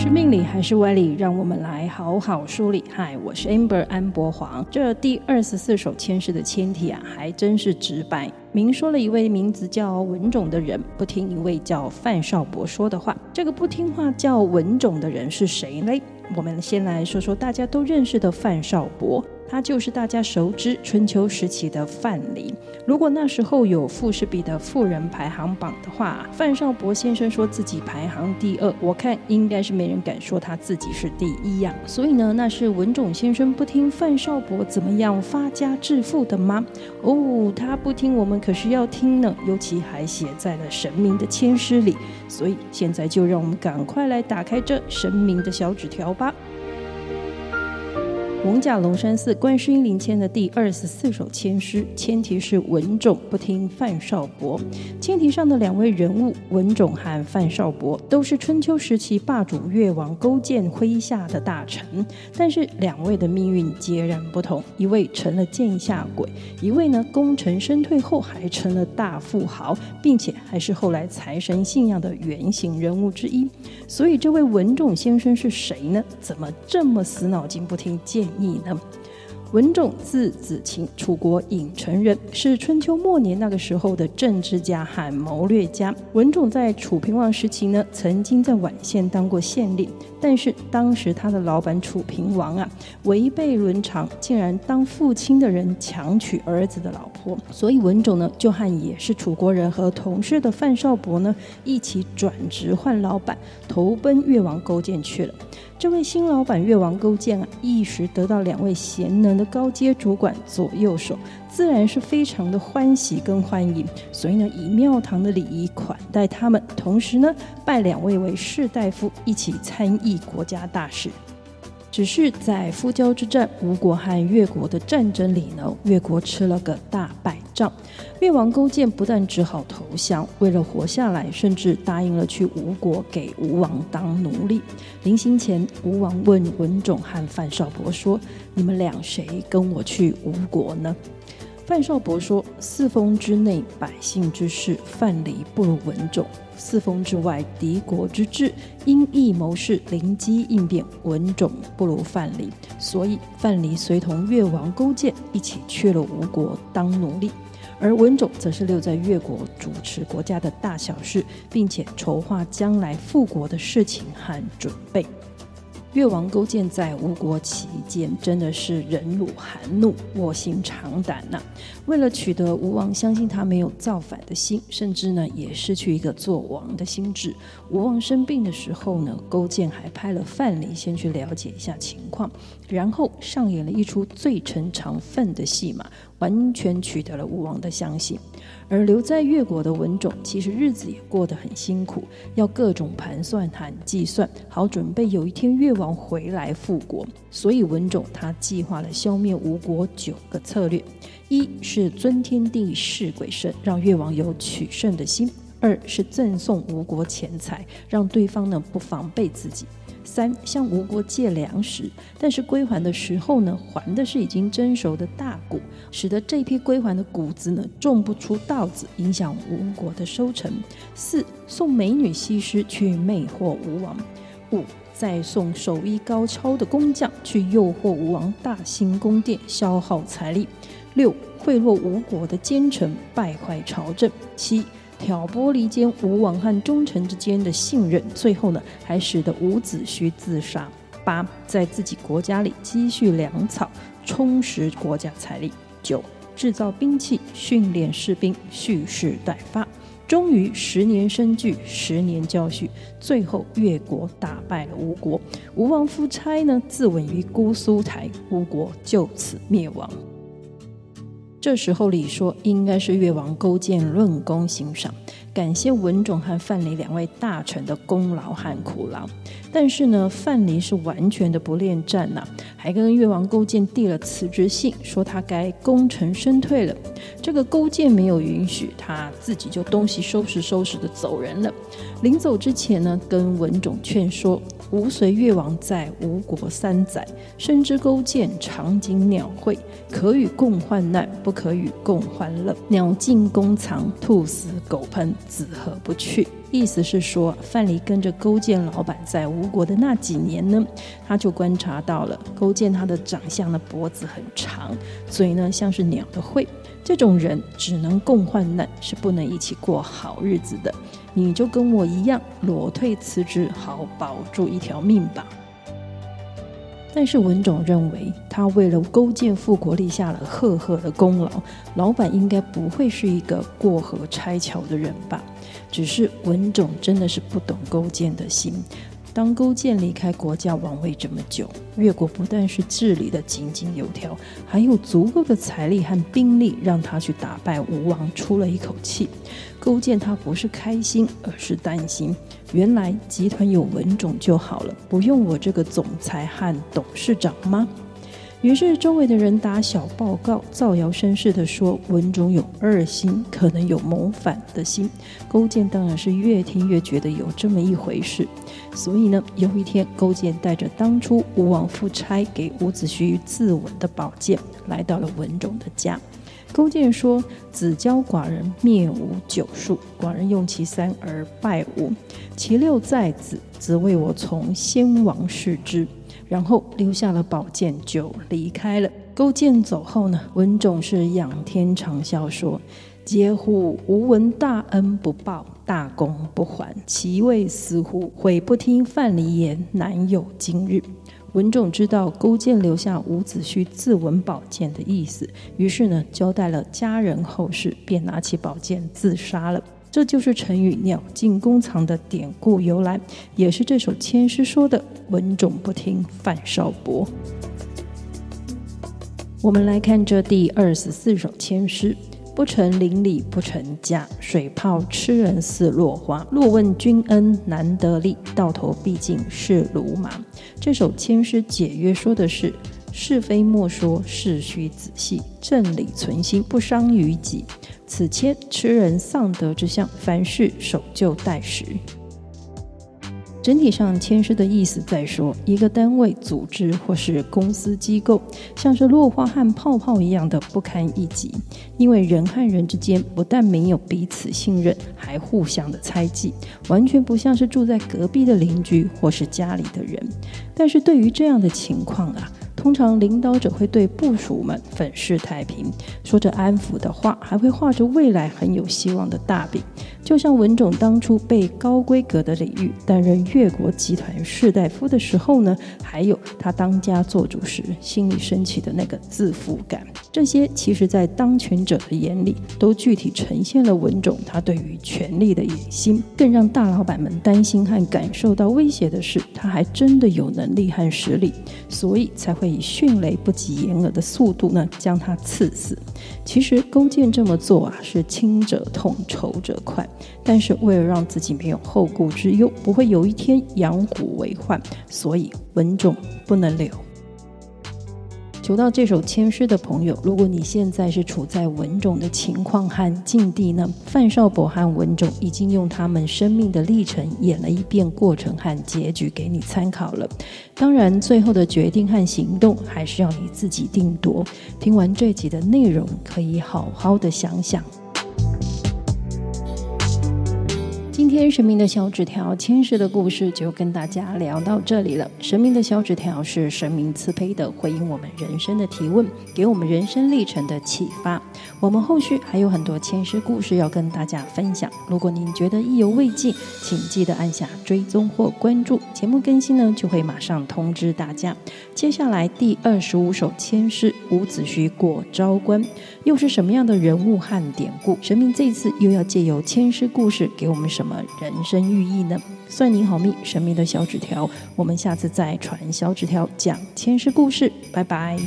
是命理还是歪理？让我们来好好梳理。嗨，我是 Amber 安博黄。这第二十四首签诗的签题啊，还真是直白，明说了一位名字叫文种的人不听一位叫范少博说的话。这个不听话叫文种的人是谁呢？我们先来说说大家都认识的范少博。他就是大家熟知春秋时期的范蠡。如果那时候有富士比的富人排行榜的话，范少博先生说自己排行第二，我看应该是没人敢说他自己是第一呀。所以呢，那是文种先生不听范少博怎么样发家致富的吗？哦，他不听，我们可是要听呢，尤其还写在了神明的签诗里。所以现在就让我们赶快来打开这神明的小纸条吧。蒙甲龙山寺观世音灵签的第二十四首签诗，签题是文种不听范少伯。签题上的两位人物文种和范少伯，都是春秋时期霸主越王勾践麾下的大臣，但是两位的命运截然不同，一位成了剑下鬼，一位呢功成身退后还成了大富豪，并且还是后来财神信仰的原型人物之一。所以这位文种先生是谁呢？怎么这么死脑筋不听建你呢？文种字子卿，楚国郢城人，是春秋末年那个时候的政治家和谋略家。文种在楚平王时期呢，曾经在宛县当过县令，但是当时他的老板楚平王啊，违背伦常，竟然当父亲的人强娶儿子的老婆，所以文种呢，就和也是楚国人和同事的范少伯呢，一起转职换老板，投奔越王勾践去了。这位新老板越王勾践啊，一时得到两位贤能的高阶主管左右手，自然是非常的欢喜跟欢迎，所以呢，以庙堂的礼仪款待他们，同时呢，拜两位为士大夫，一起参议国家大事。只是在夫交之战，吴国和越国的战争里呢，越国吃了个大败仗。越王勾践不但只好投降，为了活下来，甚至答应了去吴国给吴王当奴隶。临行前，吴王问文种和范少伯说：“你们俩谁跟我去吴国呢？”范少伯说：“四封之内，百姓之事，范蠡不如文种；四封之外，敌国之志，因意谋事，灵机应变，文种不如范蠡。所以，范蠡随同越王勾践一起去了吴国当奴隶，而文种则是留在越国主持国家的大小事，并且筹划将来复国的事情和准备。”越王勾践在吴国期间，真的是忍辱含怒，卧薪尝胆呐。为了取得吴王相信他没有造反的心，甚至呢也失去一个做王的心智。吴王生病的时候呢，勾践还派了范蠡先去了解一下情况，然后上演了一出最成长愤的戏码，完全取得了吴王的相信。而留在越国的文种，其实日子也过得很辛苦，要各种盘算和计算，好准备有一天越王回来复国。所以文种他计划了消灭吴国九个策略：一是尊天地事鬼神，让越王有取胜的心；二是赠送吴国钱财，让对方呢不防备自己。三向吴国借粮食，但是归还的时候呢，还的是已经蒸熟的大谷，使得这批归还的谷子呢种不出稻子，影响吴国的收成。四送美女西施去魅惑吴王。五再送手艺高超的工匠去诱惑吴王大兴宫殿，消耗财力。六贿赂吴国的奸臣，败坏朝政。七挑拨离间吴王和忠臣之间的信任，最后呢，还使得伍子胥自杀。八，在自己国家里积蓄粮草，充实国家财力。九，制造兵器，训练士兵，蓄势待发。终于十年生聚，十年教训，最后越国打败了吴国。吴王夫差呢，自刎于姑苏台，吴国就此灭亡。这时候理说，应该是越王勾践论功行赏，感谢文种和范蠡两位大臣的功劳和苦劳。但是呢，范蠡是完全的不恋战呐、还跟越王勾践递了辞职信，说他该功成身退了。这个勾践没有允许，他自己就东西收拾收拾的走人了。临走之前呢，跟文种劝说。吾随越王在吴国三载，深知勾践长颈鸟喙，可与共患难，不可与共欢乐。鸟尽弓藏，兔死狗烹，子何不去？意思是说，范蠡跟着勾践老板在吴国的那几年呢，他就观察到了勾践他的长相呢，脖子很长，嘴呢像是鸟的喙，这种人只能共患难，是不能一起过好日子的。你就跟我一样，裸退辞职，好保住一条命吧。但是文种认为，他为了勾践复国立下了赫赫的功劳，老板应该不会是一个过河拆桥的人吧？只是文种真的是不懂勾践的心。当勾践离开国家王位这么久，越国不但是治理的井井有条，还有足够的财力和兵力让他去打败吴王，出了一口气。勾践他不是开心，而是担心。原来集团有文种就好了，不用我这个总裁和董事长吗？于是周围的人打小报告，造谣生事地说文种有二心，可能有谋反的心。勾践当然是越听越觉得有这么一回事。所以呢，有一天，勾践带着当初吴王夫差给伍子胥自刎的宝剑，来到了文种的家。勾践说：“子教寡人灭吴九术，寡人用其三而败吴，其六在子，则为我从先王视之。”然后留下了宝剑就离开了。勾践走后呢，文种是仰天长啸说：“嗟乎！吾闻大恩不报，大功不还，其位斯乎？悔不听范蠡言，难有今日。”文种知道勾践留下伍子胥自刎宝剑的意思，于是呢，交代了家人后事，便拿起宝剑自杀了。这就是成语“鸟尽弓藏”的典故由来，也是这首千诗说的“文种不听范少伯”。我们来看这第二十四首千诗。不成邻里不成家，水泡吃人似落花。若问君恩难得利，到头毕竟是鲁莽。这首千诗解约说的是：是非莫说，事须仔细，正理存心，不伤于己。此签吃人丧德之象，凡事守旧待时。整体上，签诗的意思在说，一个单位、组织或是公司机构，像是落花和泡泡一样的不堪一击。因为人和人之间不但没有彼此信任，还互相的猜忌，完全不像是住在隔壁的邻居或是家里的人。但是对于这样的情况啊。通常领导者会对部属们粉饰太平，说着安抚的话，还会画着未来很有希望的大饼。就像文种当初被高规格的李煜担任越国集团士大夫的时候呢，还有他当家做主时心里升起的那个自负感。这些其实，在当权者的眼里，都具体呈现了文种他对于权力的野心。更让大老板们担心和感受到威胁的是，他还真的有能力和实力，所以才会。以迅雷不及掩耳的速度呢，将他刺死。其实勾践这么做啊，是亲者痛，仇者快。但是为了让自己没有后顾之忧，不会有一天养虎为患，所以文种不能留。读到这首签诗的朋友，如果你现在是处在文种的情况和境地呢？范少伯和文种已经用他们生命的历程演了一遍过程和结局给你参考了。当然，最后的决定和行动还是要你自己定夺。听完这集的内容，可以好好的想想。今天神明的小纸条签诗的故事就跟大家聊到这里了。神明的小纸条是神明赐配的，回应我们人生的提问，给我们人生历程的启发。我们后续还有很多签诗故事要跟大家分享。如果您觉得意犹未尽，请记得按下追踪或关注，节目更新呢就会马上通知大家。接下来第二十五首签诗，伍子胥过昭关，又是什么样的人物和典故？神明这次又要借由签诗故事给我们什么？人生寓意呢？算你好命，神秘的小纸条，我们下次再传小纸条讲前世故事，拜拜。